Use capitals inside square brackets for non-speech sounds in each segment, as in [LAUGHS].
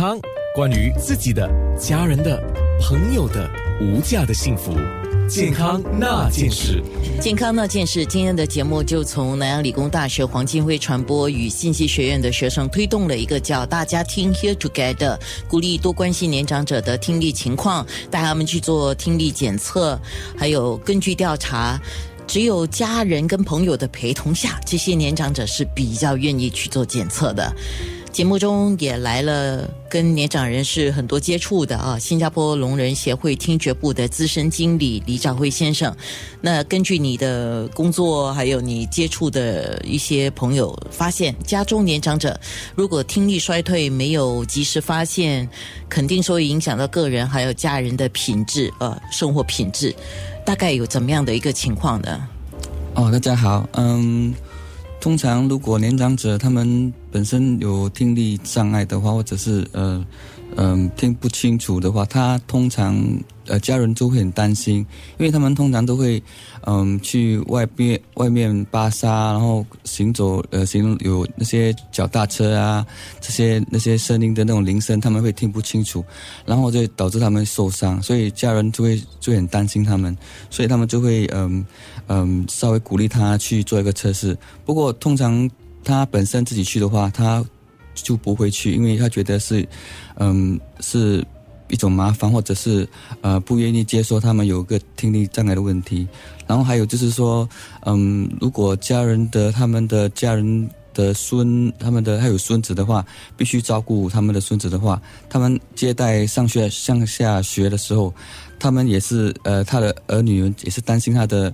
康，关于自己的、家人的、朋友的无价的幸福，健康那件事。健康那件事，今天的节目就从南洋理工大学黄金辉传播与信息学院的学生推动了一个叫“大家听 Here Together”，鼓励多关心年长者的听力情况，带他们去做听力检测，还有根据调查。只有家人跟朋友的陪同下，这些年长者是比较愿意去做检测的。节目中也来了跟年长人士很多接触的啊，新加坡聋人协会听觉部的资深经理李兆辉先生。那根据你的工作，还有你接触的一些朋友，发现家中年长者如果听力衰退没有及时发现，肯定说会影响到个人还有家人的品质，呃，生活品质。大概有怎么样的一个情况呢？哦，大家好，嗯。通常，如果年长者他们本身有听力障碍的话，或者是呃嗯听不清楚的话，他通常呃家人就会很担心，因为他们通常都会嗯去外边外面巴沙，然后行走呃行有那些脚踏车啊这些那些声音的那种铃声，他们会听不清楚，然后就导致他们受伤，所以家人就会就很担心他们，所以他们就会嗯。嗯，稍微鼓励他去做一个测试。不过，通常他本身自己去的话，他就不会去，因为他觉得是，嗯，是一种麻烦，或者是呃不愿意接受他们有个听力障碍的问题。然后还有就是说，嗯，如果家人的他们的家人的孙，他们的还有孙子的话，必须照顾他们的孙子的话，他们接待上学上下学的时候。他们也是，呃，他的儿女也是担心他的，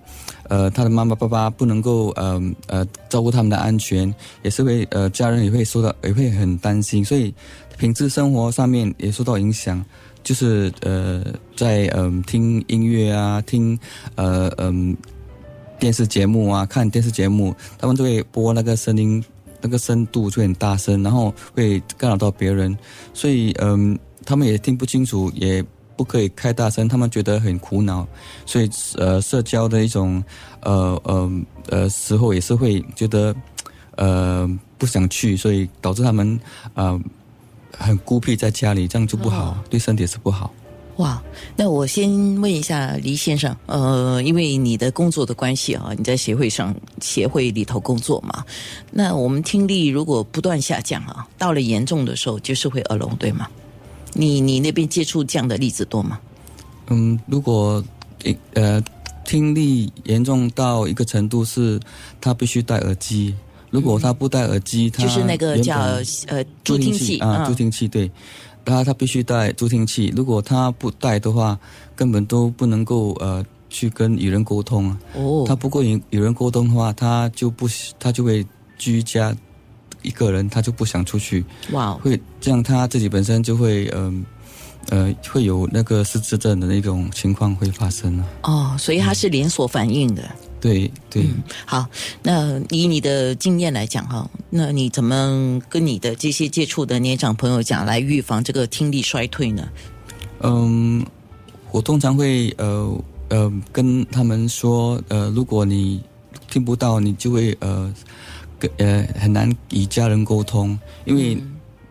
呃，他的妈妈爸爸不能够，呃呃，照顾他们的安全，也是会，呃，家人也会受到，也会很担心，所以品质生活上面也受到影响。就是，呃，在嗯听音乐啊，听，呃嗯电视节目啊，看电视节目，他们都会播那个声音，那个深度就很大声，然后会干扰到别人，所以嗯，他们也听不清楚，也。不可以开大声，他们觉得很苦恼，所以呃，社交的一种呃呃呃时候也是会觉得呃不想去，所以导致他们呃很孤僻在家里，这样就不好，对身体是不好。哇，那我先问一下黎先生，呃，因为你的工作的关系啊，你在协会上协会里头工作嘛，那我们听力如果不断下降啊，到了严重的时候就是会耳聋，对吗？你你那边接触这样的例子多吗？嗯，如果呃听力严重到一个程度，是他必须戴耳机。如果他不戴耳机，他就是那个叫呃助听器啊，助听器对，他他必须带助听器。如果他不带的话，根本都不能够呃去跟与人沟通啊。哦，他不过与与人沟通的话，他就不他就会居家。一个人他就不想出去，哇，会这样他自己本身就会嗯呃会有那个失智症的那种情况会发生啊。哦，所以它是连锁反应的。对对，好，那以你的经验来讲哈，那你怎么跟你的这些接触的年长朋友讲来预防这个听力衰退呢？嗯，我通常会呃呃跟他们说，呃，如果你听不到，你就会呃。呃，很难与家人沟通，因为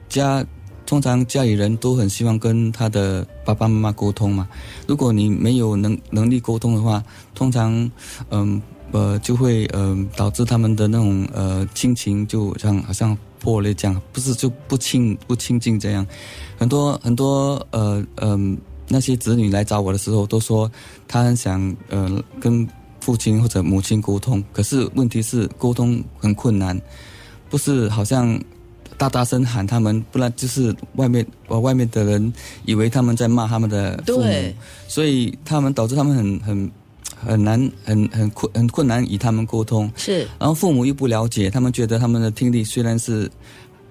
家通常家里人都很希望跟他的爸爸妈妈沟通嘛。如果你没有能能力沟通的话，通常嗯呃就会嗯导致他们的那种呃亲情就像好像破裂这样，不是就不亲不亲近这样。很多很多呃嗯那些子女来找我的时候，都说他很想呃跟。父亲或者母亲沟通，可是问题是沟通很困难，不是好像大大声喊他们，不然就是外面呃外面的人以为他们在骂他们的父母，所以他们导致他们很很很难很很困很困难与他们沟通。是，然后父母又不了解，他们觉得他们的听力虽然是。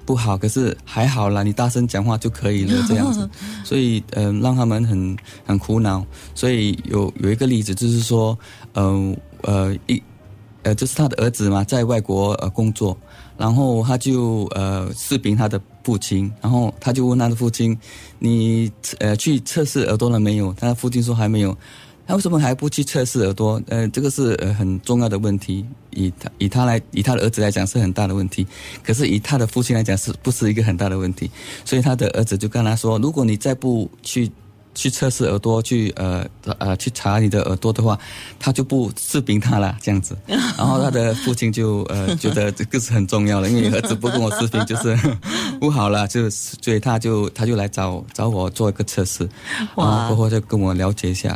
不好，可是还好啦，你大声讲话就可以了，[LAUGHS] 这样子，所以嗯，让他们很很苦恼。所以有有一个例子，就是说，嗯呃一呃，就是他的儿子嘛，在外国呃工作，然后他就呃视频他的父亲，然后他就问他的父亲，你呃去测试耳朵了没有？他父亲说还没有。他为什么还不去测试耳朵？呃，这个是呃很重要的问题。以他以他来以他的儿子来讲是很大的问题，可是以他的父亲来讲是不是一个很大的问题？所以他的儿子就跟他说：如果你再不去。去测试耳朵，去呃呃去查你的耳朵的话，他就不视频他了，这样子。[LAUGHS] 然后他的父亲就呃觉得这个是很重要的，因为儿子不跟我视频就是 [LAUGHS] 不好了，就所以他就他就来找找我做一个测试，然后过后就跟我了解一下，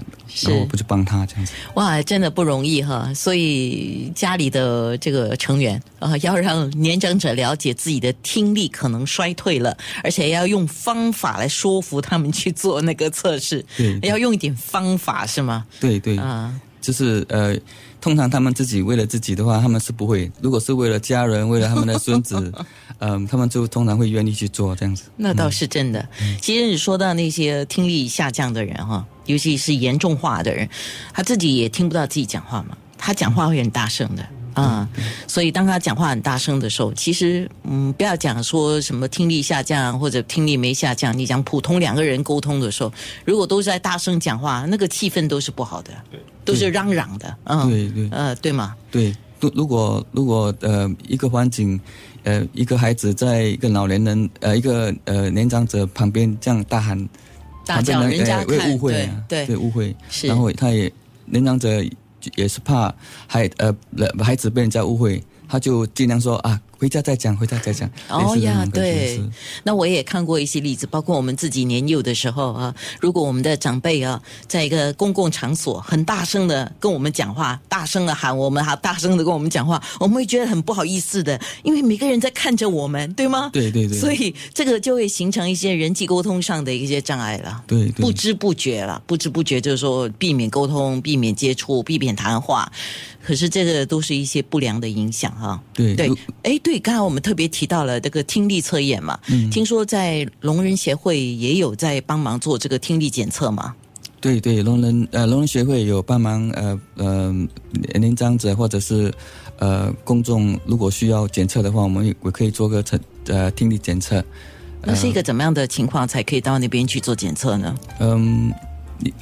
然后我不去帮他这样子。哇，真的不容易哈！所以家里的这个成员啊，要让年长者了解自己的听力可能衰退了，而且要用方法来说服他们去做那个测。测试对，要用一点方法是吗？对对啊，就是呃，通常他们自己为了自己的话，他们是不会；如果是为了家人，为了他们的孙子，[LAUGHS] 嗯，他们就通常会愿意去做这样子。那倒是真的。其实你说到那些听力下降的人哈，尤其是严重化的人，他自己也听不到自己讲话嘛，他讲话会很大声的。啊，所以当他讲话很大声的时候，其实嗯，不要讲说什么听力下降或者听力没下降，你讲普通两个人沟通的时候，如果都是在大声讲话，那个气氛都是不好的，对，都是嚷嚷的，嗯，对对，呃，对吗？对，如如果如果呃一个环境，呃一个孩子在一个老年人呃一个呃年长者旁边这样大喊大叫，人家会误会啊，对。对误会，是。然后他也年长者。也是怕孩呃孩子被人家误会，他就尽量说啊。回家再讲，回家再讲。哦呀，对，那我也看过一些例子，包括我们自己年幼的时候啊，如果我们的长辈啊，在一个公共场所很大声的跟我们讲话，大声的喊我们，还大声的跟我们讲话，我们会觉得很不好意思的，因为每个人在看着我们，对吗？对对对。所以这个就会形成一些人际沟通上的一些障碍了。对，不知不觉了，不知不觉就是说避免沟通，避免接触，避免谈话。可是这个都是一些不良的影响哈。对对，哎，对，刚才我们特别提到了这个听力测验嘛，嗯，听说在聋人协会也有在帮忙做这个听力检测嘛。对对，聋人呃聋人协会有帮忙呃呃年长者或者是呃公众如果需要检测的话，我们也可以做个测呃听力检测。那是一个怎么样的情况才可以到那边去做检测呢？嗯，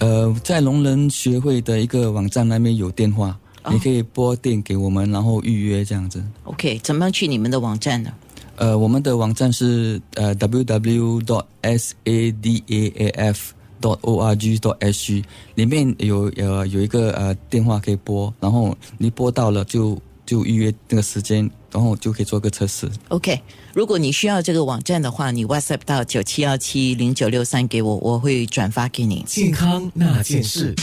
呃，在聋人协会的一个网站那边有电话。你可以拨电给我们，然后预约这样子。OK，怎么样去你们的网站呢？呃，我们的网站是呃 www. dot s a d a a f. dot o r g. dot s g，里面有呃有一个呃电话可以拨，然后你拨到了就就预约那个时间，然后就可以做个测试。OK，如果你需要这个网站的话，你 WhatsApp 到九七幺七零九六三给我，我会转发给你。健康那件事。